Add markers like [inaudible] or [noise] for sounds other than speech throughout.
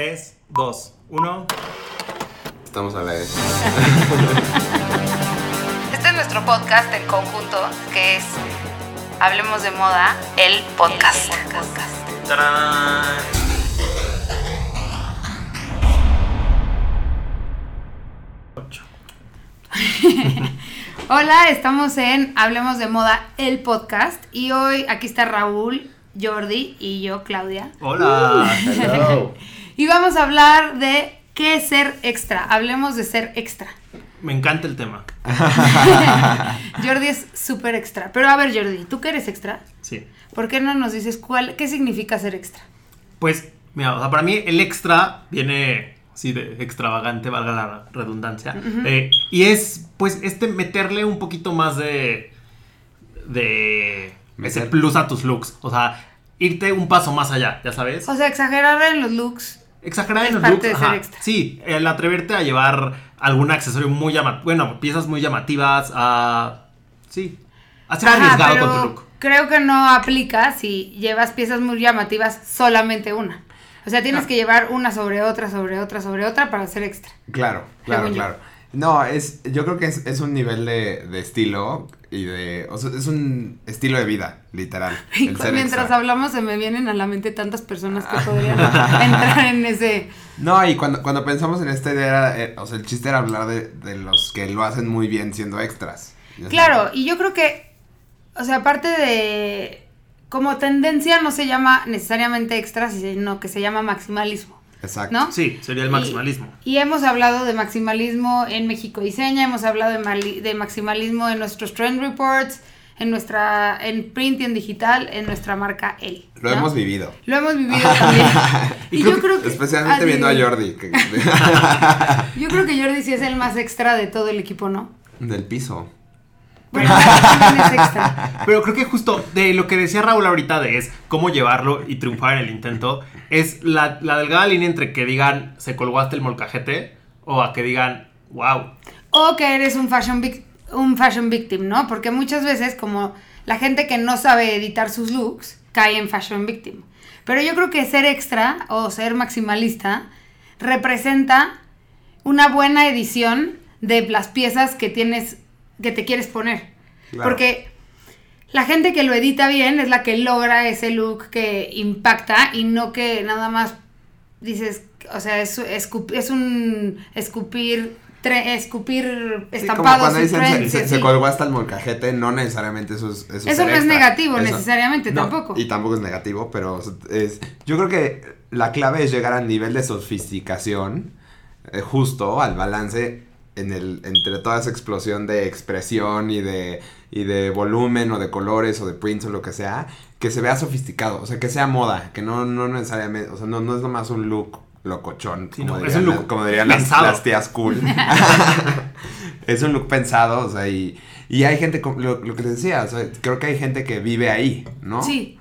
3, 2, 1. Estamos a la vez. Este es nuestro podcast en conjunto, que es Hablemos de Moda, el podcast. ¡Tarán! Ocho. [laughs] Hola, estamos en Hablemos de Moda, el podcast. Y hoy aquí está Raúl, Jordi y yo, Claudia. Hola. [laughs] Hello. Y vamos a hablar de qué es ser extra. Hablemos de ser extra. Me encanta el tema. [laughs] Jordi es súper extra. Pero a ver, Jordi, ¿tú qué eres extra? Sí. ¿Por qué no nos dices cuál, qué significa ser extra? Pues, mira, o sea, para mí el extra viene así de extravagante, valga la redundancia. Eh, y es, pues, este meterle un poquito más de. de. ese Meter- plus a tus looks. O sea, irte un paso más allá, ya sabes. O sea, exagerar en los looks. Exagerar en los parte looks. de ser ajá. extra. Sí, el atreverte a llevar algún accesorio muy llamativo. Bueno, piezas muy llamativas. A. sí. Ajá, arriesgado pero con tu look. Creo que no aplica si llevas piezas muy llamativas solamente una. O sea, tienes que llevar una sobre otra, sobre otra, sobre otra para ser extra. Claro, claro, claro. No, es, yo creo que es, es un nivel de, de estilo y de, o sea, es un estilo de vida, literal. [laughs] Y mientras extra. hablamos se me vienen a la mente tantas personas que podrían [laughs] entrar en ese... No, y cuando, cuando pensamos en esta idea, eh, o sea, el chiste era hablar de, de los que lo hacen muy bien siendo extras. Claro, sabes. y yo creo que, o sea, aparte de... Como tendencia no se llama necesariamente extra, sino que se llama maximalismo, Exacto. ¿no? Sí, sería el maximalismo. Y, hemos hablado de maximalismo en México Diseña, hemos hablado de, mali- de maximalismo en nuestros trend reports, en nuestra, en print y en digital, en nuestra marca L. Lo ¿no? hemos vivido. Lo hemos vivido también. [laughs] y Y creo yo creo que... Especialmente viendo a. Jordi, que- [laughs] Yo creo que Jordi sí es el más extra de todo el equipo, ¿no? del piso. Bueno, [laughs] extra. Pero creo que justo de lo que decía Raúl ahorita de es cómo llevarlo y triunfar en el intento, es la, la delgada línea entre que digan se colgó hasta el molcajete o a que digan wow. O que eres un fashion, vic- un fashion victim, ¿no? Porque muchas veces como la gente que no sabe editar sus looks cae en fashion victim. Pero yo creo que ser extra o ser maximalista representa una buena edición de las piezas que tienes, que te quieres poner. Claro. Porque la gente que lo edita bien es la que logra ese look que impacta y no que nada más dices, o sea, es, es un escupir, tre- escupir Sí, como estampados cuando dicen se, colgó hasta el molcajete, no necesariamente eso es Eso, Eso no es negativo Eso- necesariamente, No, tampoco. Y tampoco es negativo, pero es, yo creo que la clave es llegar al nivel de sofisticación eh, justo al balance en el, entre toda esa explosión de expresión y de, y de volumen o de colores o de prints o lo que sea, que se vea sofisticado, o sea, que sea moda, que no, no necesariamente, o sea, no, no es nomás un look locochón, Sí, como, no, es dirían, un look las- como dirían las, pensado. las tías cool. [laughs] [laughs] es un look pensado, o sea, y, y hay gente, como- lo, lo que te decía, o sea, creo que hay gente que vive ahí, ¿no? Sí.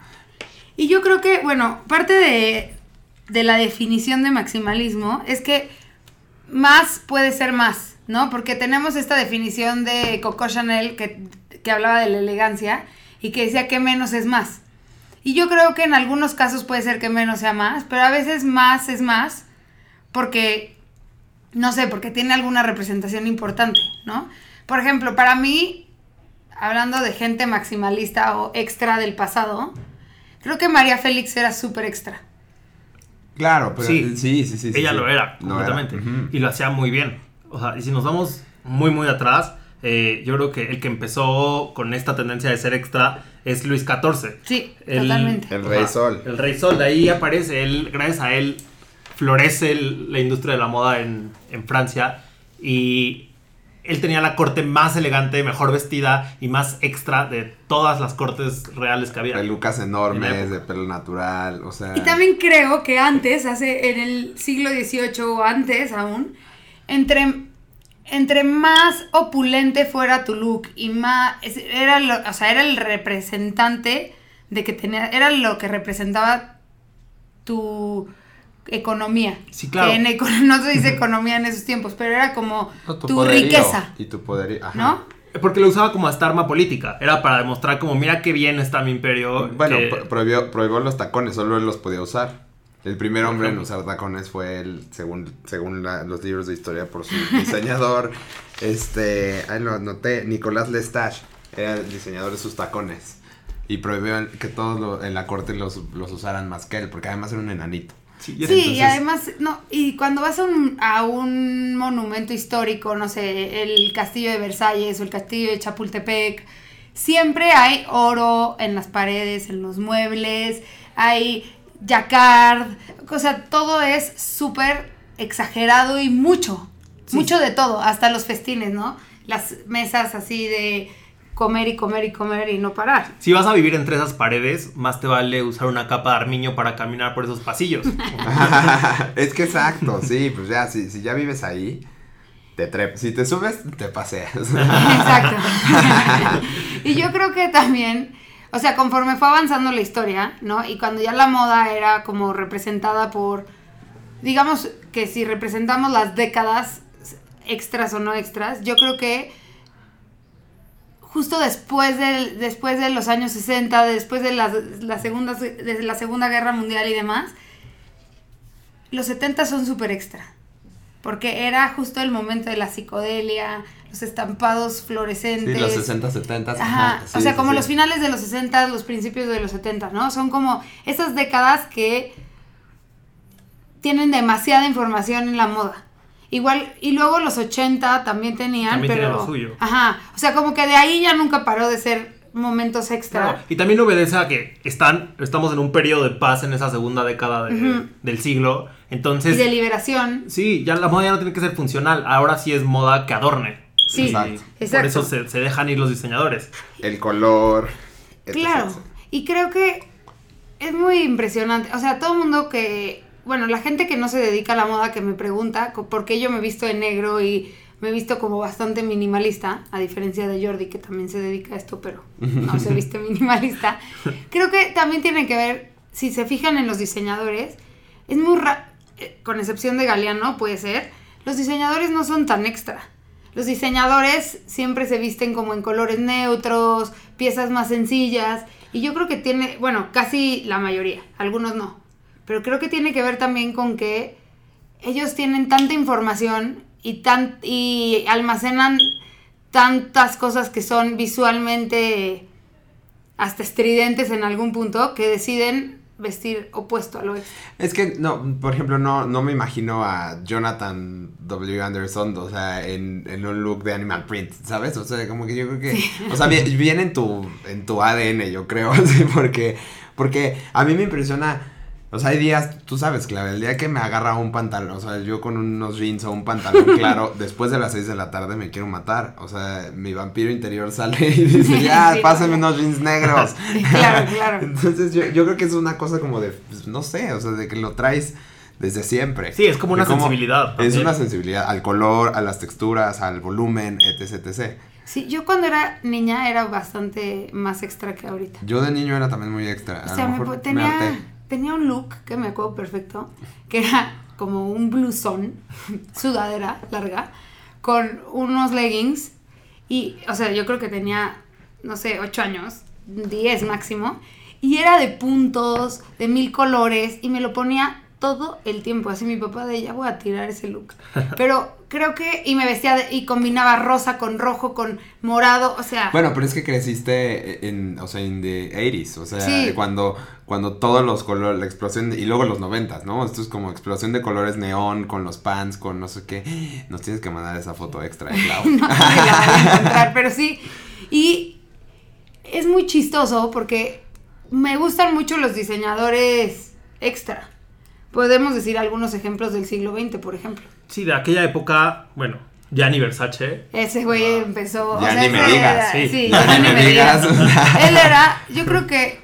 Y yo creo que, bueno, parte de, de la definición de maximalismo es que más puede ser más, ¿no? Porque tenemos esta definición de Coco Chanel que, que hablaba de la elegancia y que decía que menos es más. Y yo creo que en algunos casos puede ser que menos sea más, pero a veces más es más porque, no sé, porque tiene alguna representación importante, ¿no? Por ejemplo, para mí, hablando de gente maximalista o extra del pasado, creo que María Félix era súper extra. Claro, pero Sí. sí, sí, sí. Ella sí. lo era completamente y lo hacía muy bien. O sea, y si nos vamos muy muy atrás, eh, yo creo que el que empezó con esta tendencia de ser extra es Luis XIV. Sí, El- totalmente. El O Rey sea, Sol. El Rey Sol, de ahí aparece él, gracias a él florece el- la industria de la moda en, en Francia y él tenía la corte más elegante, mejor vestida y más extra de todas las cortes reales que había. Pelucas enormes, de pelo natural, o sea... Y también creo que antes, hace en el siglo XVIII o antes aún, entre, entre más opulente fuera tu look y más era lo, o sea, era el representante de que tenía, era lo que representaba tu economía. Sí, claro. Que en eco- [laughs] no se dice economía en esos tiempos, pero era como No, tu, poderío riqueza, Y tu poder, ajá. ¿no? Porque lo usaba como hasta arma política. Era para demostrar como, mira qué bien está mi imperio. Bueno, que- prohibió, prohibió los tacones, solo él los podía usar. El primer hombre en usar tacones fue el, según, según la- los libros de historia, por su [laughs] diseñador. este, ahí lo anoté, Nicolás Lestage era el diseñador de sus tacones. Y prohibió que todos lo- en la corte los, los usaran más que él, porque además era un enanito. Sí, y además, no, y cuando vas a un, a un monumento histórico, no sé, el castillo de Versalles o el castillo de Chapultepec, siempre hay oro en las paredes, en los muebles, hay jacquard, o sea, todo es súper exagerado y mucho, Sí. mucho de todo, hasta los festines, ¿no? Las mesas así de comer y comer y comer y no parar. Si vas a vivir entre esas paredes, más te vale usar una capa de armiño para caminar por esos pasillos. [laughs] [laughs] es que exacto, sí, pues ya, si, si ya vives ahí, te trep si te subes, te paseas. Exacto. [laughs] y yo creo que también, o sea, conforme fue avanzando la historia, ¿no? Y cuando ya la moda era como representada por, digamos que si representamos las décadas extras o no extras, yo creo que justo después de, después de los años 60, después de la, la segunda, de la Segunda Guerra Mundial y demás, los 70 son súper extra. Porque era justo el momento de la psicodelia, los estampados fluorescentes. Sí, los 60, 70. Ajá, sí, o sea, sí, como sí. los finales de los 60, los principios de los 70, ¿no? Son como esas décadas que tienen demasiada información en la moda. Igual, y luego los 80 también tenían, También pero... tenían lo suyo. Ajá, o sea, como que de ahí ya nunca paró de ser momentos extra. Claro, Y también obedece a que están, estamos en un periodo de paz en esa segunda década de- del siglo. y Entonces, de liberación. sí, ya la moda ya no tiene que ser funcional. Ahora sí es moda que adorne. Sí, Y Exacto. Por eso se, se dejan ir los diseñadores. El color. etc. Claro, y creo que es muy impresionante. O sea, todo el mundo que, bueno, la gente que no se dedica a la moda que me pregunta por qué yo me he visto de negro y me he visto como bastante minimalista, a diferencia de Jordi que también se dedica a esto, pero no se viste [laughs] minimalista. Creo que también tiene que ver, si se fijan en los diseñadores, es muy raro, con excepción de Galeano, puede ser, los diseñadores no son tan extra. Los diseñadores siempre se visten como en colores neutros, piezas más sencillas, y yo creo que tiene, bueno, casi la mayoría, algunos no, pero creo que tiene que ver también con que ellos tienen tanta información y, tan, y almacenan tantas cosas que son visualmente hasta estridentes en algún punto que deciden vestir opuesto a lo extra. Es que, no, por ejemplo, no, no me imagino a Jonathan W. Anderson, o sea, en, en un look de Animal Print, ¿sabes? O sea, como que yo creo que, o sea, vi- viene en tu, en tu ADN, yo creo, [laughs] sí, porque, porque a mí me impresiona, o sea, hay días, tú sabes, claro, el día que me agarra un pantalón, o sea, yo con unos jeans o un pantalón [laughs] claro, después de las 6 de la tarde me quiero matar, o sea, mi vampiro interior sale y dice, ya, Sí, pásame no. unos jeans negros. [laughs] Claro, claro. [laughs] Entonces yo, yo creo que es una cosa como de, pues, no sé, o sea, de que lo traes desde siempre. Sí, es como una sensibilidad Es una sensibilidad al color, a las texturas, al volumen, etc, etc. Sí, yo cuando era niña era bastante más extra que ahorita. Yo de niño era también muy extra. O a sea, lo me mejor me tenía, harté. Tenía un look que me acuerdo perfecto, que era como un blusón, [laughs] sudadera larga, con unos leggings. Y, o sea, yo creo que tenía, no sé, 8 años, 10 máximo. Y era de puntos, de mil colores, y me lo ponía todo el tiempo. Así mi papá de ya voy a tirar ese look. [laughs] Pero creo que, y me vestía de- y combinaba rosa con rojo, con morado, o sea. Bueno, pero es que creciste en, o sea, en the 80s, o sea, Sí. cuando, cuando todos los colores, la explosión, de- y luego los 90s, ¿no? Esto es como explosión de colores neón, con los pants, con no sé qué. Nos tienes que mandar esa foto extra, eh, Clau. [laughs] no la voy a encontrar, pero sí. Y es muy chistoso porque me gustan mucho los diseñadores extra. Podemos decir algunos ejemplos del siglo XX, por ejemplo. Sí, de aquella época, bueno, Gianni Versace. Ese güey empezó. Ya o sea, ni me ese digas, era- sí. sí, Ya ya ni me me digas. [laughs] digas. Él era, yo creo que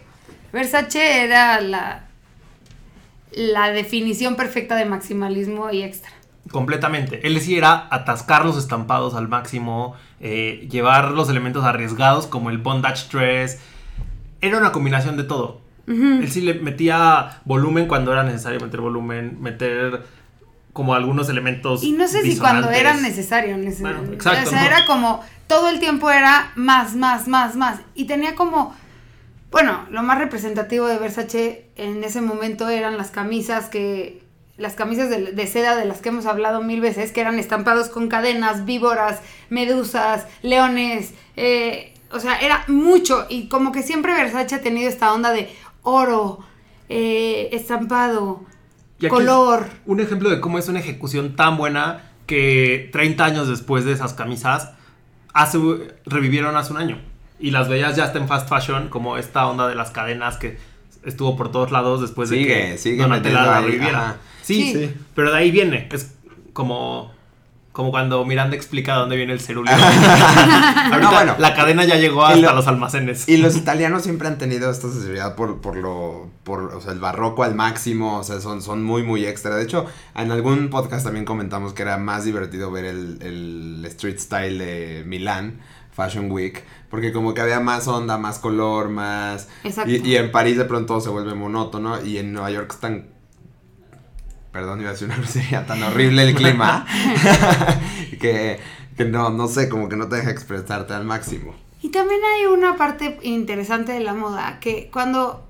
Versace era la, la definición perfecta de maximalismo y extra. Completamente. Él sí era atascar los estampados al máximo, eh, llevar los elementos arriesgados como el bondage dress. Era una combinación de todo. Él sí le metía volumen cuando era necesario meter volumen, meter como algunos elementos. Y no sé si cuando era necesario. nece- Bueno, exacto, O sea, ¿no? era como todo el tiempo era más, más, más, más. Y tenía como bueno, lo más representativo de Versace en ese momento eran las camisas que las camisas de, de, seda de las que hemos hablado mil veces, que eran estampados con cadenas, víboras, medusas, leones, eh, o sea, era mucho y como que siempre Versace ha tenido esta onda de oro, eh, estampado, Y aquí color. Un ejemplo de cómo es una ejecución tan buena que 30 años después de esas camisas hace, revivieron hace un año. Y las veías ya está en fast fashion, como esta onda de las cadenas que estuvo por todos lados después de que sigue Donatella la reviviera. Sí, Sí. pero de ahí viene. Es como, como cuando Miranda explica dónde viene el cerulio. [laughs] [laughs] No, bueno. la cadena ya llegó hasta lo- los almacenes. Y los [laughs] italianos siempre han tenido esta sensibilidad por, por lo, por, o sea, el barroco al máximo, o sea, son, son muy, muy extra. De hecho, en algún podcast también comentamos que era más divertido ver el, el street style de Milán, Fashion Week, porque como que había más onda, más color, más... Exacto. Y, y en París de pronto se vuelve monótono y en Nueva York están... Perdón, iba a decir una grosería tan horrible el clima [laughs] [laughs] que, que no, no sé, como que no te deja expresarte al máximo. Y también hay una parte interesante de la moda, que cuando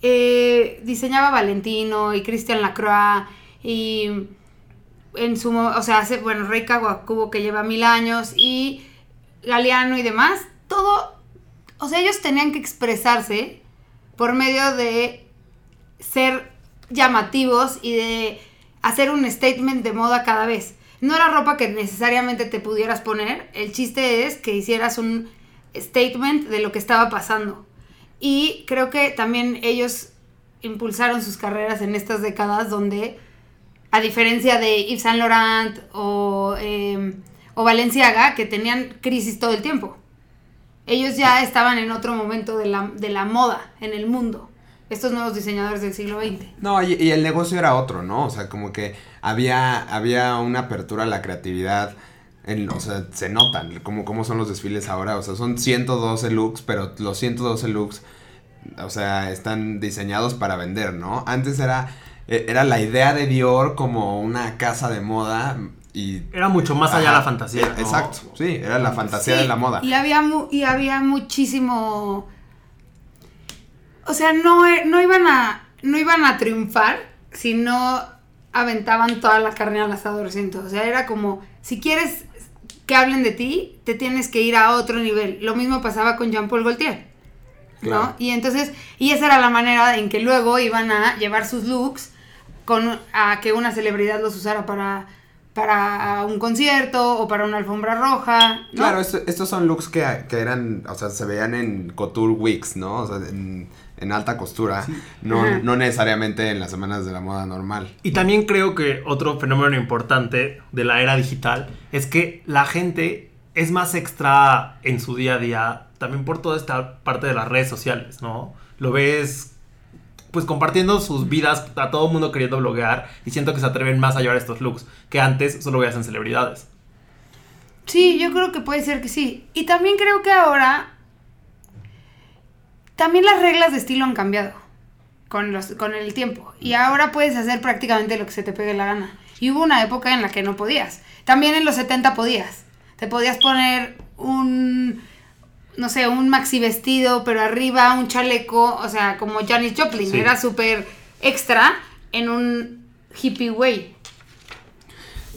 eh, diseñaba Valentino y Christian Lacroix y en su, o sea, hace, bueno, Rey Kawakubo que lleva mil años y Galeano y demás, todo, o sea, ellos tenían que expresarse por medio de ser llamativos y de hacer un statement de moda cada vez. No era ropa que necesariamente te pudieras poner, el chiste es que hicieras un statement de lo que estaba pasando. Y creo que también ellos impulsaron sus carreras en estas décadas donde, a diferencia de Yves Saint Laurent o, eh, o Balenciaga, que tenían crisis todo el tiempo. Ellos ya estaban en otro momento de la, de la moda en el mundo. Estos nuevos diseñadores del siglo XX. No, y, y el negocio era otro, ¿no? O sea, como que había, había una apertura a la creatividad. En, o sea, se notan como, cómo son los desfiles ahora. O sea, son 112 looks, pero los 112 looks, o sea, están diseñados para vender, ¿no? Antes era, eh, era la idea de Dior como una casa de moda y... Era mucho más allá Ajá, la fantasía. eh, ¿no? Exacto, sí, era la fantasía Sí, de la moda. Y había, mu- y había muchísimo. O sea, no, no, iban a, no iban a triunfar si no aventaban toda la carne al asador, siento. O sea, era como, si quieres que hablen de ti, te tienes que ir a otro nivel. Lo mismo pasaba con Jean-Paul Gaultier. ¿no? Claro. Y entonces, y esa era la manera en que luego iban a llevar sus looks con a que una celebridad los usara para para un concierto o para una alfombra roja, ¿no? Claro, esto- estos son looks que, que eran, o sea, se veían en couture weeks, ¿no? O sea, en, en alta costura, no, no necesariamente en las semanas de la moda normal. Y también creo que otro fenómeno importante de la era digital es que la gente es más extra en su día a día, también por toda esta parte de las redes sociales, ¿no? Lo ves pues compartiendo sus vidas a todo el mundo queriendo bloguear y siento que se atreven más a llevar estos looks que antes solo veías en celebridades. Sí, yo creo que puede ser que sí. Y también creo que ahora también las reglas de estilo han cambiado con, los, con el tiempo. Y ahora puedes hacer prácticamente lo que se te pegue la gana. Y hubo una época en la que no podías. También en los 70 podías. Te podías poner un, no sé, un maxi vestido, pero arriba un chaleco, o sea, como Janis Joplin. Sí. Era súper extra en un hippie way.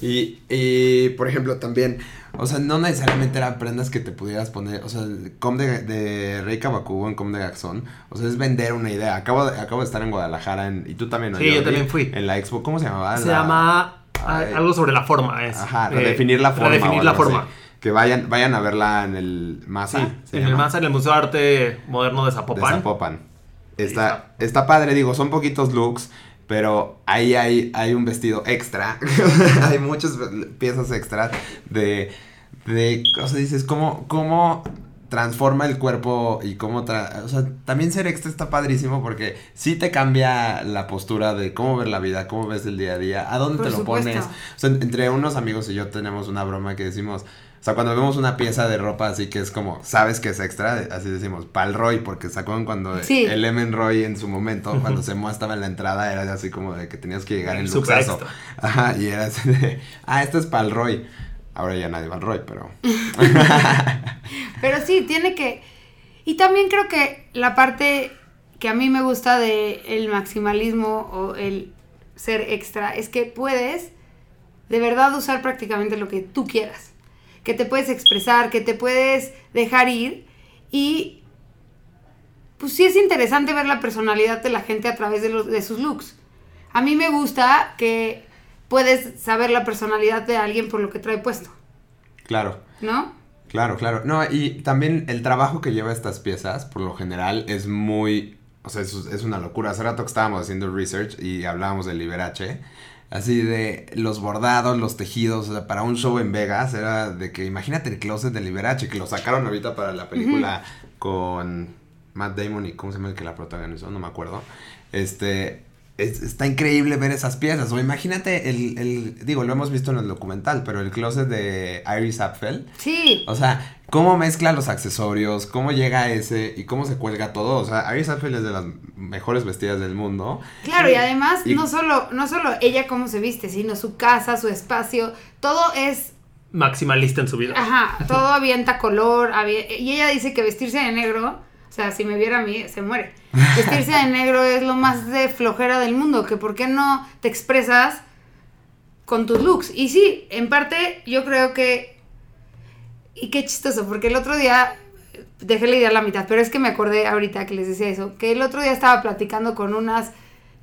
Y, y, por ejemplo, también, o sea, no necesariamente eran prendas que te pudieras poner, o sea, el com de, de Rey Kawakubo en Com de Gaxón, o sea, es vender una idea. Acabo de, acabo de estar en Guadalajara, en- y tú también, ¿no, Sí, yo también fui. En la expo, ¿cómo se llamaba? Se La- llama Ay. algo sobre la forma, es. Ajá, eh, redefinir la forma. Redefinir la así. forma. Que vayan, vayan a verla en el Masa. Sí, ¿se en el? MASA, en el Museo de Arte Moderno de De Zapopan. Zapopan. Está, está padre, digo, son poquitos looks, pero ahí hay, hay un vestido extra. [laughs] [laughs] hay muchas piezas extra de, de, o sea, dices, ¿cómo, cómo transforma el cuerpo y cómo, tra- o sea, también ser extra está padrísimo porque sí te cambia la postura de cómo ver la vida, cómo ves el día a día, a dónde Por te lo supuesto. pones. O sea, entre unos amigos y yo tenemos una broma que decimos, o sea, cuando vemos una pieza de ropa así que es como, sabes que es extra, así decimos, pal Roy, porque ¿se acuerdan cuando Sí. el Emen Roy en su momento, cuando se estaba en la entrada, era así como de que tenías que llegar en luxazo. Ajá, y era así de, ah, esto es pal Roy. Ahora ya nadie va al Roy, pero... [laughs] Pero sí, tiene que... Y también creo que la parte que a mí me gusta de el maximalismo o el ser extra es que puedes de verdad usar prácticamente lo que tú quieras. Que te puedes expresar, que te puedes dejar ir y pues sí es interesante ver la personalidad de la gente a través de, los, de sus looks. A mí me gusta que puedes saber la personalidad de alguien por lo que trae puesto, Claro. ¿no? Claro, claro. No, y también el trabajo que lleva estas piezas, por lo general, es muy. O sea, es, es una locura. Hace rato que estábamos haciendo research y hablábamos del Liberace. Así de los bordados, los tejidos, o sea, para un show en Vegas era de que imagínate el closet de Liberace, que lo sacaron ahorita para la película con Matt Damon y cómo se llama el que la protagonizó, no me acuerdo. Este, es- está increíble ver esas piezas. O imagínate el, el, digo, lo hemos visto en el documental, pero el closet de Iris Apfel. Sí. O sea, cómo mezcla los accesorios, cómo llega a ese y cómo se cuelga todo. O sea, Iris Apfel es de las mejores vestidas del mundo. Claro, y además Y- no solo no solo ella cómo se viste, sino su casa, su espacio, todo es Maximalista en su vida. Ajá, todo avienta color. y ella dice que vestirse de negro, o sea, si me viera a mí, se muere. Vestirse de negro es lo más de flojera del mundo, que por qué no te expresas con tus looks. Y sí, en parte yo creo que... Y qué chistoso, porque el otro día, dejé la idea la mitad, pero es que me acordé ahorita que les decía eso, que el otro día estaba platicando con unas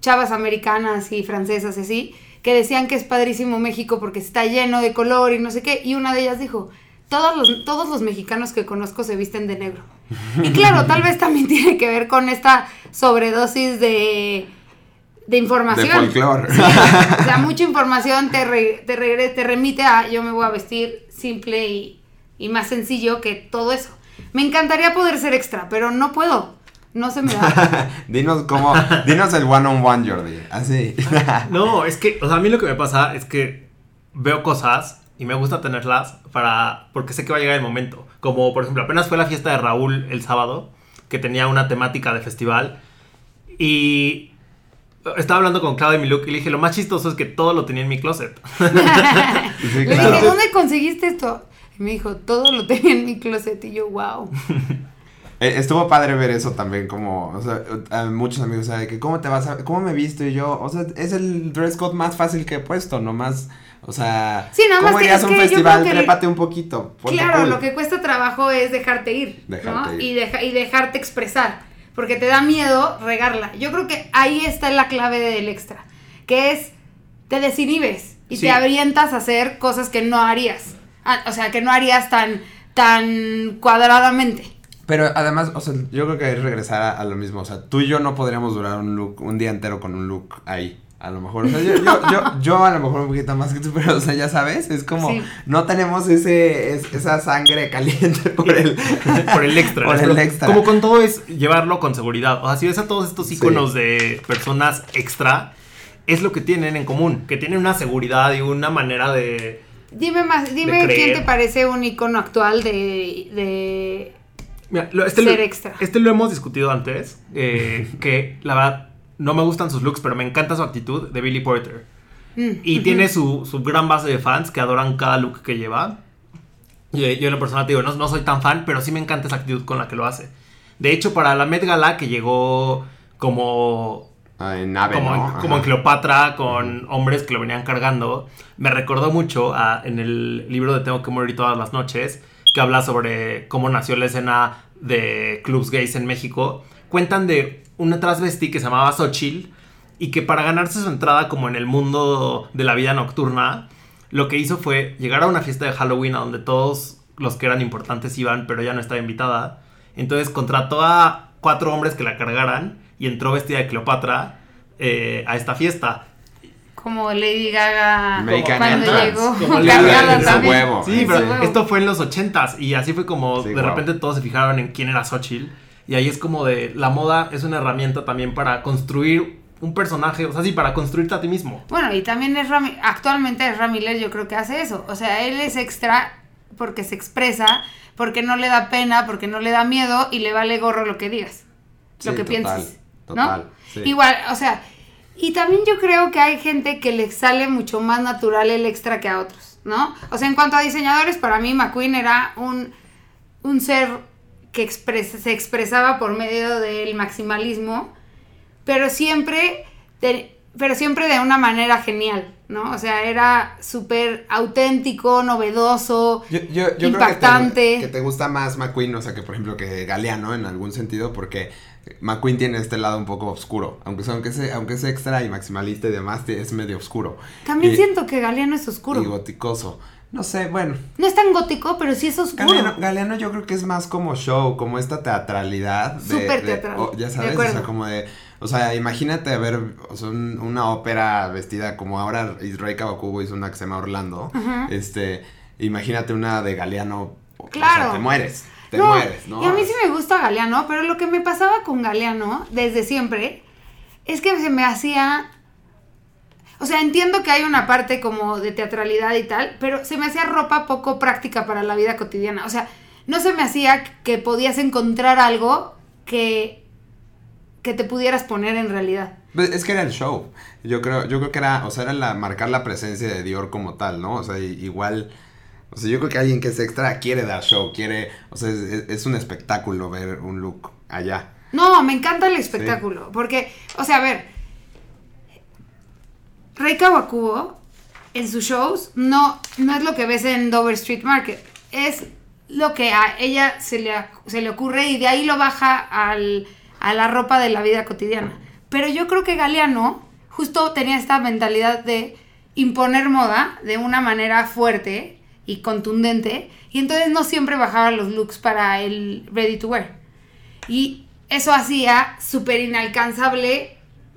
chavas americanas y francesas y así, que decían que es padrísimo México porque está lleno de color y no sé qué, y una de ellas dijo, todos los, todos los mexicanos que conozco se visten de negro. Y claro, tal vez también [laughs] tiene que ver con esta sobredosis de, de información. De folclore. Sí, o sea, [laughs] mucha información te, re- te, regre- te remite a yo me voy a vestir simple y, y más sencillo que todo eso. Me encantaría poder ser extra, pero no puedo. No se me da. [laughs] dinos cómo, dinos el one on one, Jordi. Así. No, es que, o sea, a mí lo que me pasa es que veo cosas y me gusta tenerlas para, porque sé que va a llegar el momento. Como, por ejemplo, apenas fue la fiesta de Raúl el sábado, que tenía una temática de festival. Y estaba hablando con Claudia de mi look y le dije, lo más chistoso es que todo lo tenía en mi closet. [laughs] Sí, Le claro. dije, ¿dónde conseguiste esto? Y me dijo, todo lo tenía en mi closet. Y yo, wow. [laughs] Eh, Estuvo padre ver eso también, como, o sea, a muchos amigos, ¿sabe? Que cómo te vas a, cómo me he visto y yo, o sea, es el dress code más fácil que he puesto, nomás, o sea, Sí, nada más ¿cómo que irías a un festival? Trépate un poquito, Claro, cool. lo que cuesta trabajo es dejarte ir, Dejarte ¿no? ir. Y, deja- y dejarte expresar, porque te da miedo regarla. Yo creo que ahí está la clave del extra, que es te desinhibes y Sí. te avientas a hacer cosas que no harías. Ah, o sea, que no harías tan, tan cuadradamente. Pero además, o sea, yo creo que es regresar a, a lo mismo, o sea, tú y yo no podríamos durar un look, un día entero con un look ahí. A lo mejor, o sea, yo, yo, yo, yo a lo mejor un poquito más que tú, pero, o sea, ya sabes, es como, Sí. no tenemos ese, es- esa sangre caliente por el, [laughs] por el extra. Por el extra. Como con todo es llevarlo con seguridad. O sea, si ves a todos estos Sí. iconos de personas extra, es lo que tienen en común, que tienen una seguridad y una manera de... Dime más, dime quién te parece un icono actual de, de Mira, lo- este, Ser lo, extra. este lo hemos discutido antes, eh, [laughs] que la verdad no me gustan sus looks, pero me encanta su actitud de Billy Porter. Mm, Y tiene su, su gran base de fans que adoran cada look que lleva. Y eh, yo en lo personal te digo, no, no soy tan fan, pero sí me encanta esa actitud con la que lo hace. De hecho, para la Met Gala, que llegó como Ah, en nave, como, ¿no? en, como en. Cleopatra con hombres que lo venían cargando. Me recordó mucho a- en el libro de Tengo que morir todas las noches, que habla sobre cómo nació la escena de clubs gays en México. Cuentan de una transvesti que se llamaba Xochitl y que para ganarse su entrada como en el mundo de la vida nocturna, lo que hizo fue llegar a una fiesta de Halloween a donde todos los que eran importantes iban, pero ella no estaba invitada. Entonces contrató a cuatro hombres que la cargaran y entró vestida de Cleopatra eh, a esta fiesta. Como Lady Gaga American cuando Entrance. llegó Como Lady cargada también. huevo. Sí, pero huevo. esto fue en los ochentas y así fue como Sí, de repente todos se fijaron en quién era Xochitl. Y ahí es como de la moda es una herramienta también para construir un personaje, o sea, sí, para construirte a ti mismo. Bueno, y también es Rami, actualmente es Miller yo creo que hace eso. O sea, él es extra porque se expresa, porque no le da pena, porque no le da miedo y le vale gorro lo que digas, lo que total, pienses. total, ¿no? sí. Igual, o sea, y también yo creo que hay gente que le sale mucho más natural el extra que a otros, ¿no? O sea, en cuanto a diseñadores, para mí McQueen era un, un ser que se expresaba por medio del maximalismo, pero siempre, de, pero siempre de una manera genial, ¿no? O sea, era súper auténtico, novedoso, Yo, yo, yo impactante. creo que te, que te gusta más McQueen, o sea, que por ejemplo que Galeano en algún sentido, porque McQueen tiene este lado un poco oscuro. Aunque, sea- aunque, sea, aunque es extra y maximalista y demás, es medio oscuro. También Y- siento que Galeano es oscuro. Y goticoso. No sé, bueno. no es tan gótico, pero sí es oscuro. Galeano, Galeano yo creo que es más como show, como esta teatralidad. de- Súper de- teatral, o- ya sabes, o sea, como de... O sea, imagínate ver o sea, un- una ópera vestida como ahora Israel Kawakubo hizo una que se llama Orlando. Este, imagínate una de Galeano. o- O Claro. sea, te mueres. Te No, mueres, ¿no? Y a mí sí me gusta Galeano, pero lo que me pasaba con Galeano desde siempre es que se me hacía. O sea, entiendo que hay una parte como de teatralidad y tal, pero se me hacía ropa poco práctica para la vida cotidiana. O sea, no se me hacía que podías encontrar algo que, que te pudieras poner en realidad. Pues es que era el show. Yo creo, yo creo que era, o sea, era la, marcar la presencia de Dior como tal, ¿no? O sea, igual, o sea, yo creo que alguien que es extra quiere dar show, quiere, o sea, es, es- es un espectáculo ver un look allá. No, me encanta el espectáculo. Porque, o sea, a ver. Rey Kawakubo, en sus shows, no, no es lo que ves en Dover Street Market. Es lo que a ella se le, se le ocurre y de ahí lo baja al- a la ropa de la vida cotidiana. Pero yo creo que Galeano justo tenía esta mentalidad de imponer moda de una manera fuerte y contundente. Y entonces no siempre bajaba los looks para el ready to wear. Y eso hacía súper inalcanzable,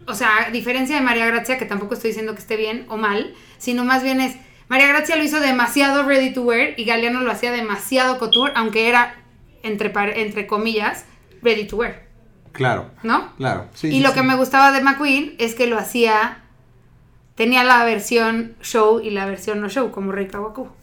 o sea, a diferencia de María Gracia, que tampoco estoy diciendo que esté bien o mal, sino más bien es, María Gracia lo hizo demasiado ready to wear y Galeano lo hacía demasiado couture, aunque era, entre, entre comillas, ready to wear, Claro, ¿no? claro. Sí, y sí, lo sí. que me gustaba de McQueen es que lo hacía, tenía la versión show y la versión no show, como Rey Kawakubo.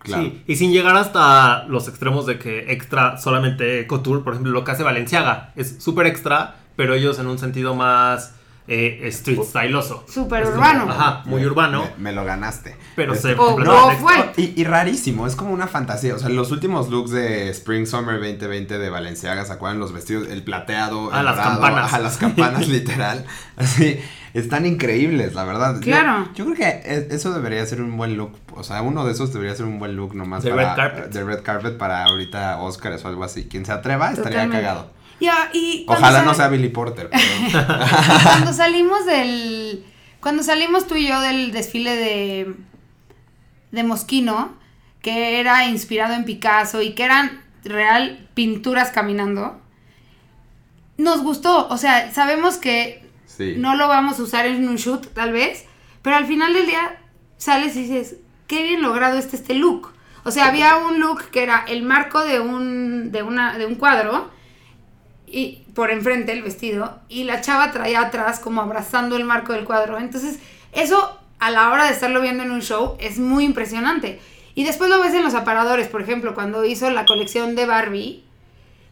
Claro. Sí, y sin llegar hasta los extremos de que extra solamente couture, por ejemplo, lo que hace Valenciaga es súper extra, pero ellos en un sentido más eh, street styloso. Súper Es urbano. Ajá, muy urbano, Me, me lo ganaste. pero Es- se O completamente extra. Off-White. Y, y rarísimo, es como una fantasía. O sea, los últimos looks de Spring Summer 2020 de Valenciaga, ¿se acuerdan? Los vestidos, el plateado, el las dorado, campanas. ajá, las campanas, [laughs] literal. Así, están increíbles, la verdad. Claro. Yo, creo que eso debería ser un buen look. O sea, uno de esos debería ser un buen look nomás De para. red carpet. De red carpet para ahorita Oscars o algo así. Quien se atreva estaría Totalmente. cagado. Y Ojalá no sea Billy Porter, pero. [laughs] Cuando salimos del. Cuando salimos tú y yo del desfile de. de Mosquino, que era inspirado en Picasso y que eran real pinturas caminando, nos gustó. O sea, sabemos que Sí. no lo vamos a usar en un shoot, tal vez, pero al final del día sales y dices, qué bien logrado este este look. O sea, había un look que era el marco de un, de una, de un cuadro y por enfrente el vestido y la chava traía atrás como abrazando el marco del cuadro. Entonces, eso a la hora de estarlo viendo en un show es muy impresionante. Y después lo ves en los aparadores, por ejemplo, cuando hizo la colección de Barbie,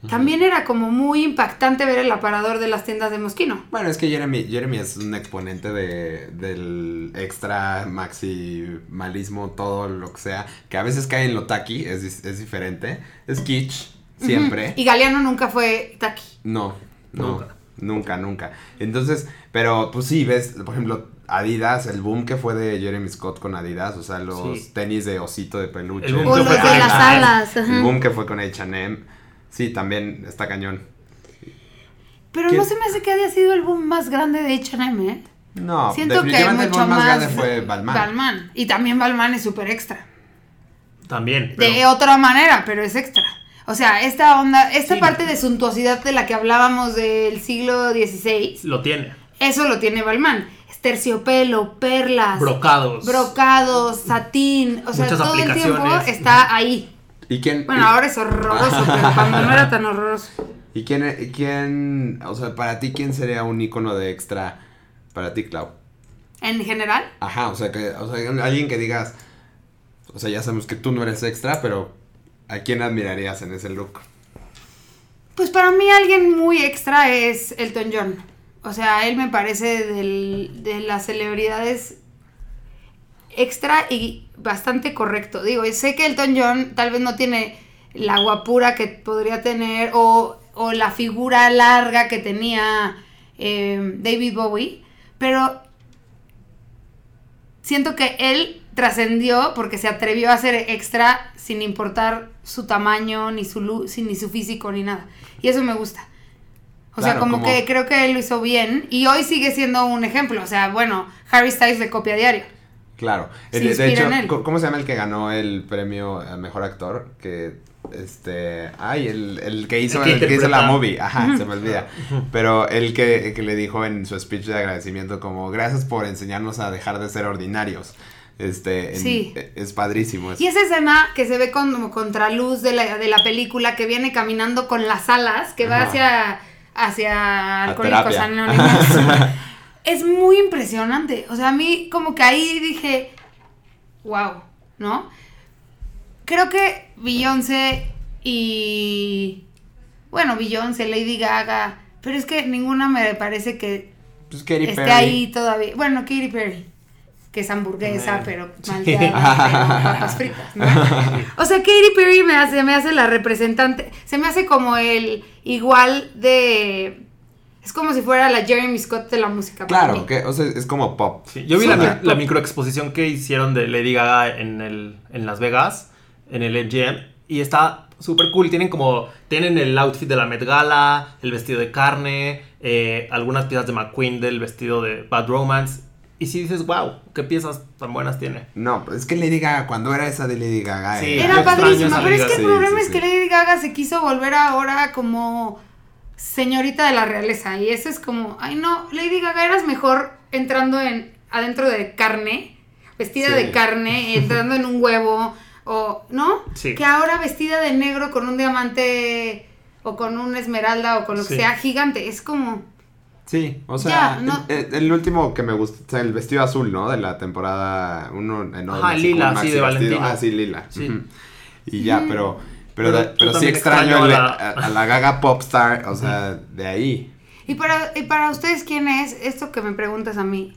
también era como muy impactante ver el aparador de las tiendas de Mosquino. Bueno, es que Jeremy, Jeremy es un exponente de, del extra maximalismo, todo lo que sea, que a veces cae en lo tacky, es, es diferente, es kitsch, siempre. Y Galeano nunca fue Taki. No, no, Nunca. nunca, nunca. Entonces, pero pues sí, ves, por ejemplo, Adidas, el boom que fue de Jeremy Scott con Adidas, o sea, los Sí. tenis de osito de peluche. El boom O que los fue de con las H&M. alas. El ajá. boom que fue con H&M. Sí, también está cañón. Pero ¿Quién- no se me hace que haya sido el boom más grande de H&M, ¿eh? No, Siento que definitivamente el mucho boom más, más grande fue Balmain. Balmain. Y también Balmain es súper extra. También. De otra manera, pero es extra. O sea, esta onda, esta Sí. parte de suntuosidad de la que hablábamos del siglo XVI, Lo tiene. eso lo tiene Balmain. Es terciopelo, perlas, Brocados. brocados, satín. O sea, Muchas todo el tiempo está ahí. ¿Y quién? Bueno, y- ahora es horroroso, pero cuando no era tan [laughs] horroroso. ¿Y quién, quién, o sea, para ti, quién sería un icono de extra para ti, Clau? En general, Ajá, o sea, que, o sea, alguien que digas, o sea, ya sabemos que tú no eres extra, pero ¿a quién admirarías en ese look? Pues para mí alguien muy extra es Elton John. O sea, él me parece de las celebridades extra y bastante correcto. Digo, sé que Elton John tal vez no tiene la guapura que podría tener o, la figura larga que tenía eh, David Bowie, pero siento que él trascendió porque se atrevió a hacer extra sin importar su tamaño, ni su, lu- ni su físico, ni nada. Y eso me gusta. O sea, como, como- que creo que él lo hizo bien y hoy sigue siendo un ejemplo. O sea, bueno, Harry Styles le copia a diario. Claro. Se de hecho, en él. co- ¿cómo se llama el que ganó el premio a mejor actor? Que este, ay, el, el que hizo El que el que hizo la movie, ajá, se me olvida. [laughs] Pero el que, el que le dijo en su speech de agradecimiento como gracias por enseñarnos a dejar de ser ordinarios. Este, en- Sí. es padrísimo eso. Y esa escena que se ve como contraluz de la, de la película que viene caminando con las alas, que va hacia, hacia Alcohólicos. Anónimos. [laughs] es muy impresionante. O sea, a mí como que ahí dije, wow, ¿no? Creo que Beyoncé y... Bueno, Beyoncé, Lady Gaga, pero es que ninguna me parece que Pues Katy esté Perry. ahí todavía. Bueno, Katy Perry, que es hamburguesa, pero malteada, [laughs] pero papas fritas, ¿no? O sea, Katy Perry me hace, me hace la representante, se me hace como el igual de... Es como si fuera la Jeremy Scott de la música. Claro, que, o sea, es como pop. Sí, yo vi la, la pop. microexposición que hicieron de Lady Gaga en, el, en Las Vegas, en el MGM, y está súper cool. Tienen como, tienen el outfit de la Met Gala, el vestido de carne, eh, algunas piezas de McQueen del vestido de Bad Romance. Y si dices, wow, qué piezas tan buenas tiene. No, es que Lady Gaga, cuando era esa de Lady Gaga, Sí, eh, Era padrísima, pero es que el Sí, problema sí, es que. Lady Gaga se quiso volver ahora como señorita de la realeza. Y eso es como, ay no, Lady Gaga eras mejor entrando en adentro de carne, vestida Sí. de carne, [laughs] entrando en un huevo, o, ¿no? Sí. Que ahora vestida de negro con un diamante o con una esmeralda o con lo que Sí. sea gigante. Es como, Sí, o sea, Ya, no- el, el último que me gusta, o sea, el vestido azul, ¿no? De la temporada uno en Ajá, lila, sí, de Valentino. Ah, sí, lila. Sí. Y ya, pero pero, Pero pero sí extraño extraño a la, a la Gaga Popstar, o sea, de ahí. Y para, y para ustedes, ¿quién es esto que me preguntas a mí?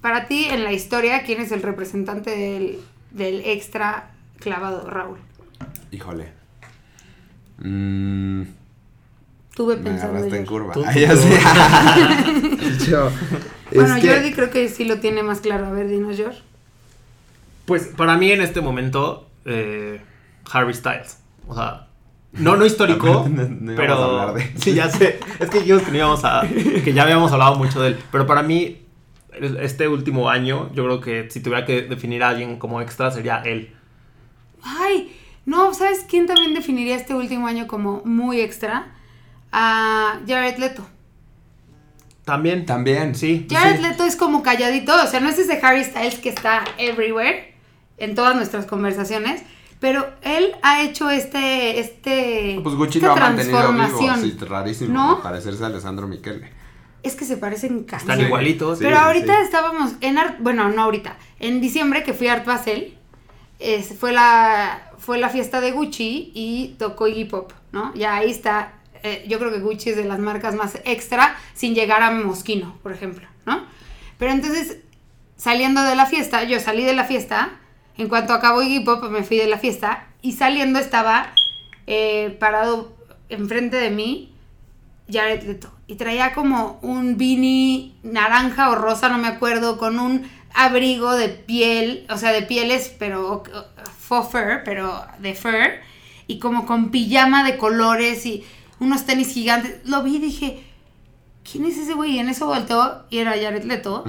Para ti, en la historia, ¿quién es el representante del, del extra clavado, Raúl? Híjole. Mm, Tuve me pensando. agarraste en yo. curva. Tú, Ay, tú. [laughs] Yo, Bueno, es que- Jordi creo que sí lo tiene más claro. A ver, dinos, George. Pues para mí en este momento, eh, Harry Styles. O sea, no, no histórico, [laughs] No, no íbamos pero... a hablar de- Sí, ya sé. Es que dijimos que, no íbamos a, que ya habíamos hablado mucho de él. Pero para mí, este último año, yo creo que si tuviera que definir a alguien como extra, sería él. Ay, no, ¿sabes quién también definiría este último año como muy extra? A Jared Leto. También. También. Sí. Jared sí. Leto es como calladito, o sea, no es ese Harry Styles que está everywhere en todas nuestras conversaciones, pero él ha hecho este, este, Pues Gucci esta lo ha mantenido vivo, transformación. sí, rarísimo, ¿No? parecerse a Alessandro Michele. Es que se parecen casi. Están igualitos. Sí. Pero ahorita estábamos en Art, bueno, no ahorita, en diciembre que fui a Art Basel, es- fue la fue la fiesta de Gucci y tocó Iggy Pop, ¿no? Ya ahí está, eh, yo creo que Gucci es de las marcas más extra sin llegar a Moschino, por ejemplo, ¿no? Pero entonces, saliendo de la fiesta, yo salí de la fiesta, en cuanto acabó Iggy Pop me fui de la fiesta y saliendo estaba eh, parado enfrente de mí Jared Leto. Y traía como un beanie naranja o rosa, no me acuerdo, con un abrigo de piel, o sea, de pieles, pero faux fur, pero de fur, y como con pijama de colores y unos tenis gigantes. Lo vi y dije, ¿quién es ese güey? Y en eso volteó y era Jared Leto.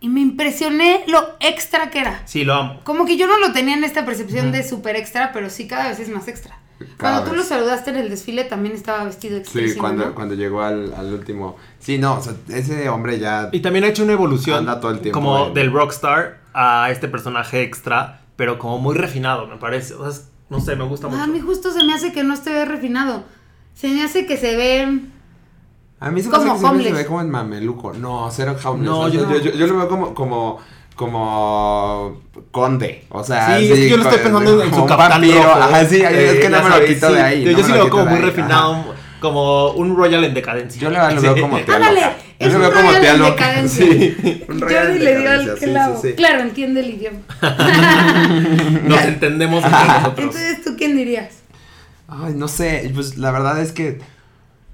Y me impresioné lo extra que era. Sí, lo amo. Como que yo no lo tenía en esta percepción de súper extra, pero sí cada vez es más extra. Cada Cuando tú vez. lo saludaste en el desfile también estaba vestido Sí, extrísimo, cuando, ¿no? cuando llegó al, al último. Sí, no, o sea, ese hombre ya. Y también ha hecho una evolución Anda todo el tiempo como del rockstar a este personaje extra, pero como muy refinado, me parece. O sea, es- no sé, me gusta mucho. A mí justo se me hace que no esté refinado. Se me hace que se ve... A mí se me hace Como que siempre se homeless. ve como en mameluco. No, cero homeless. No, o sea, yo yo, yo, yo lo veo como, como, como conde. O sea, Sí, es que yo lo estoy pensando en su capitán rojo. Ajá, sí, es Eh, que no me lo quito sí. de ahí. Yo, no yo sí lo veo como muy refinado, ajá. como un Royal en decadencia. Yo lo Sí. veo como tía Ándale, loca. es Yo un lo veo como royal tía en loca. [laughs] decadencia. Sí. [laughs] Un royal Jordi en le dio al sí, sí, sí. Claro, entiende el idioma. [laughs] Nos entendemos entre nosotros. Entonces, ¿tú quién dirías? Ay, no sé, pues la verdad es que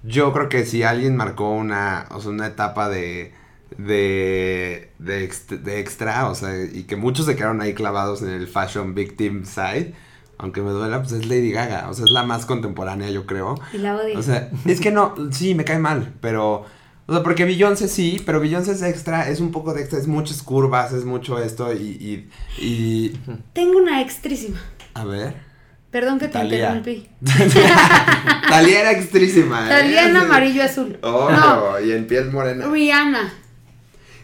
yo creo que si alguien marcó una, o sea, una etapa de, de, de, ext- de extra, o sea, y que muchos se quedaron ahí clavados en el fashion victim side, aunque me duela, pues es Lady Gaga, o sea, es la más contemporánea, yo creo. Y la odio. O sea, es que no, sí, me cae mal, pero... O sea, porque Beyoncé sí, pero Beyoncé es extra, es un poco de extra, es muchas curvas, es mucho esto y... y, y Tengo una extrísima. a ver. Perdón que te interrumpí. [laughs] Talía era extrísima. ¿eh? Talía en amarillo azul. Oh, No, y en piel morena. Rihanna.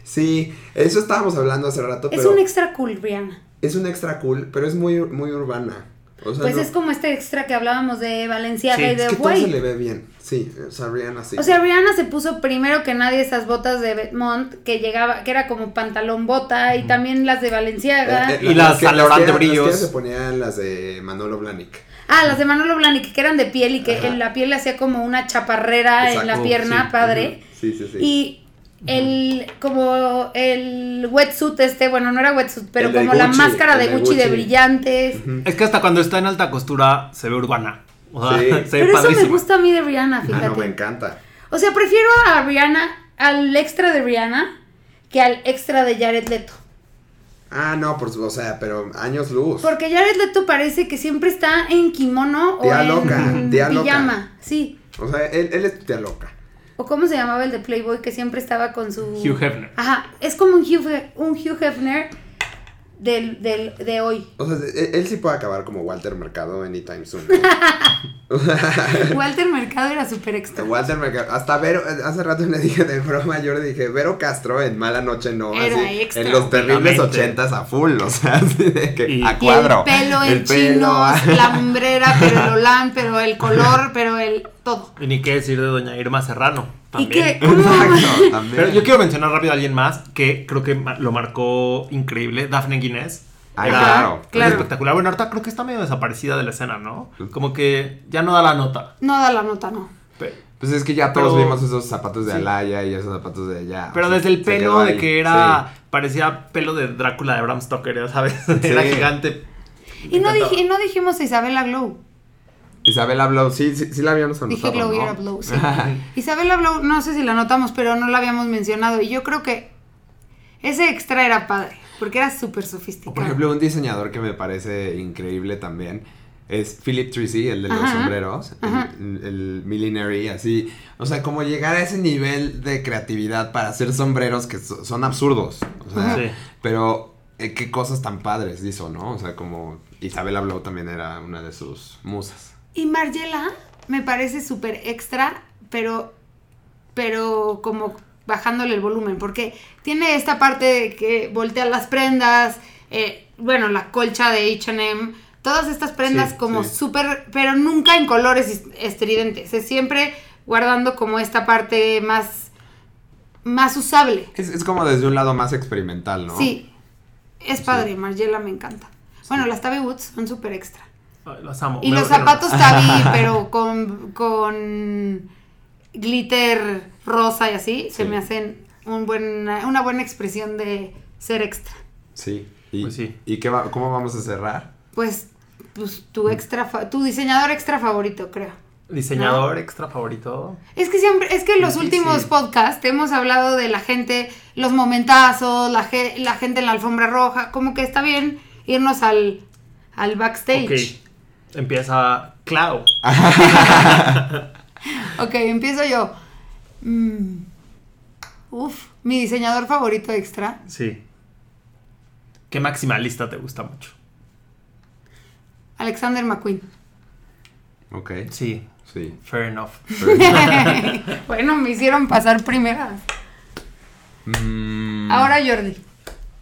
Sí, eso estábamos hablando hace rato, Es pero un extra cool, Rihanna. es un extra cool, pero es muy, muy urbana. O sea, Pues no- es como este extra que hablábamos de Valenciaga Sí, y de es que todo se le ve bien. Sí, o sea, Rihanna sí. O sea, Rihanna se puso primero que nadie esas botas de Bedmont que llegaba, que era como pantalón bota y también las de Valenciaga. Eh, eh, Y las que- de las que brillos. se ponían las de Manolo Blahnik. Ah, las de Manolo Blahnik que eran de piel y que Ajá. en la piel le hacía como una chaparrera en la pierna, sí, padre. Sí, sí, sí. Y el como el wetsuit este, bueno, no era wetsuit, pero como la máscara de de Gucci, de brillantes. Es que hasta cuando está en alta costura se ve urbana. O sea, Sí. [laughs] se ve Pero eso me gusta a mí de Rihanna, Ah, fíjate. no, me encanta. O sea, prefiero a Rihanna, al extra de Rihanna, que al extra de Jared Leto. Ah, no, por su- o sea, pero años luz. Porque Jared Leto parece que siempre está en kimono Tía o en loca, [laughs] tía loca. pijama. Sí. O sea, él, él es tía loca. O cómo se llamaba el de Playboy que siempre estaba con su... Hugh Hefner. Ajá, es como un Hugh, un Hugh Hefner del, del, de hoy. O sea, él, él sí puede acabar como Walter Mercado anytime soon. ¿no? [laughs] [laughs] Walter Mercado era súper extra. Walter Mercado. Hasta Vero, hace rato le dije de broma, yo le dije, Vero Castro en Mala Noche no. Era así, extra. en los terribles ochentas a full, o sea, [laughs] así de que Y- a Y cuadro. el pelo en El pelo, chinos, la hombrera, pero el olán, pero el color, pero el todo. Y ni qué decir de doña Irma Serrano. ¿Y También. qué? [laughs] ¿Cómo? Exacto, también. Pero yo quiero mencionar rápido a alguien más que creo que lo marcó increíble, Daphne Guinness. Ah, Era claro. claro. espectacular. Bueno, ahorita creo que está medio desaparecida de la escena, ¿no? Como que ya no da la nota. No da la nota, no. Pues es que ya todos Pero- vimos esos zapatos de Sí. Alaya y esos zapatos de allá. Pero o sea, desde el pelo de que era. Parecía pelo de Drácula de Bram Stoker, ya sabes. [laughs] Era gigante. Y no, dije, y no dijimos a Isabela Glow. Sí. Isabela Blow, sí, sí, sí la habíamos Dije anotado, Glow y ¿no? Blow, sí. [laughs] Isabela Blow, no sé si la notamos, pero no la habíamos mencionado. Y yo creo que ese extra era padre, porque era súper O sofisticado. por ejemplo, un diseñador que me parece increíble también es Philip Treacy, el de los Ajá, sombreros, el- ajá. el, el Millenary, así. O sea, como llegar a ese nivel de creatividad para hacer sombreros que so- son absurdos. O sea, Sí. pero eh, qué cosas tan padres hizo, ¿no? O sea, como Isabella Blow también era una de sus musas. Y Margiela me parece súper extra, pero, pero como bajándole el volumen, porque tiene esta parte de que voltea las prendas, eh, bueno, la colcha de H&M, todas estas prendas Sí, como sí. súper, pero nunca en colores est- estridentes, es siempre guardando como esta parte más, más usable. Es, es como desde un lado más experimental, ¿no? Sí, es padre, Margiela me encanta. Bueno, las Tabi Woods son súper extra. Los amo. Y Me los zapatos. [laughs] Tabi, pero con, con glitter rosa y así, se me hacen un buen, una buena expresión de ser extra. Sí. ¿Y, Pues sí. ¿y qué va- cómo vamos a cerrar? Pues, pues tu extra, tu diseñador extra favorito, creo. Diseñador extra favorito. Es que siempre, es que en los últimos podcasts hemos hablado de la gente, los momentazos, la, ge- la gente en la alfombra roja, como que está bien irnos al, al backstage. Ok. Empieza Clau. [laughs] Ok, empiezo yo. Mm. Uf, mi diseñador favorito extra. Sí. ¿Qué maximalista te gusta mucho? Alexander McQueen. Ok. Sí, Sí. fair enough. [laughs] bueno, me hicieron pasar primeras. Mm, Ahora Jordi.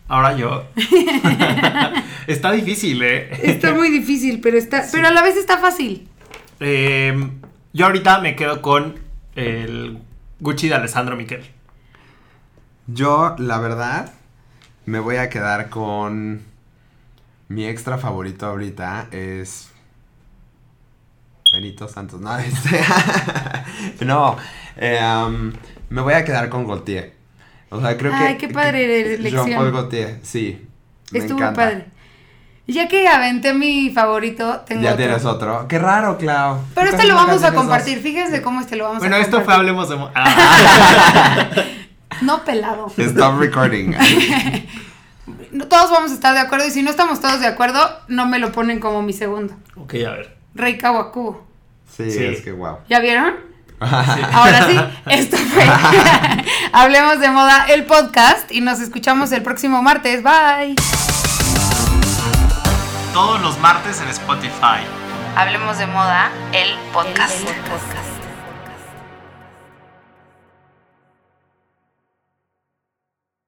Ahora yo. [laughs] está difícil, ¿eh? Está muy difícil, pero está, pero a la vez está fácil. Eh, yo ahorita me quedo con el Gucci de Alessandro Miquel. Yo, la verdad, me voy a quedar con. Mi extra favorito ahorita es. Benito Santos, no, [laughs] este, no, eh, um, me voy a quedar con Gaultier. O sea, creo que... Ay, qué padre elección. Jean-Paul Gaultier, sí. me Estuvo encanta. padre. Ya que aventé mi favorito, tengo Ya otro. tienes otro. Qué raro, Clau. Pero Tú este lo vamos a compartir. Fíjense cómo este lo vamos Bueno, a esto fue compartir. Hablemos de. [laughs] Ah, No pelado. Stop recording. [laughs] Todos vamos a estar de acuerdo y si no estamos todos de acuerdo, no me lo ponen como mi segundo. ok, a ver. Rey Kawakubo. Sí, Sí. es que wow. ¿Ya vieron? Ahora sí, [laughs] esto fue [laughs] Hablemos de Moda, el podcast, y nos escuchamos el próximo martes. Bye. Todos los martes en Spotify. Hablemos de moda, el podcast. El podcast.